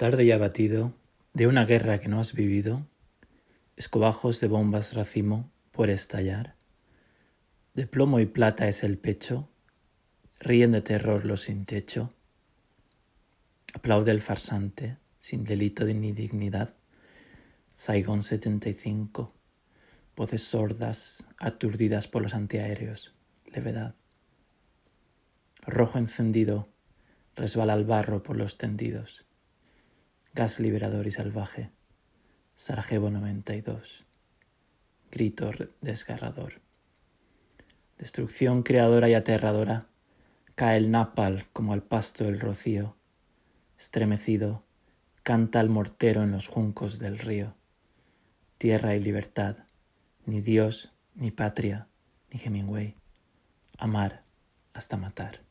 Tarde y abatido de una guerra que no has vivido, escobajos de bombas racimo por estallar, de plomo y plata es el pecho, ríen de terror los sin techo, aplaude el farsante, sin delito ni dignidad, Saigón 75, voces sordas, aturdidas por los antiaéreos, levedad. Rojo encendido, resbala el barro por los tendidos gas liberador y salvaje, Sarajevo 92, grito desgarrador. Destrucción creadora y aterradora, cae el napal como al pasto el rocío, estremecido, canta el mortero en los juncos del río. Tierra y libertad, ni Dios, ni patria, ni Hemingway. Amar hasta matar.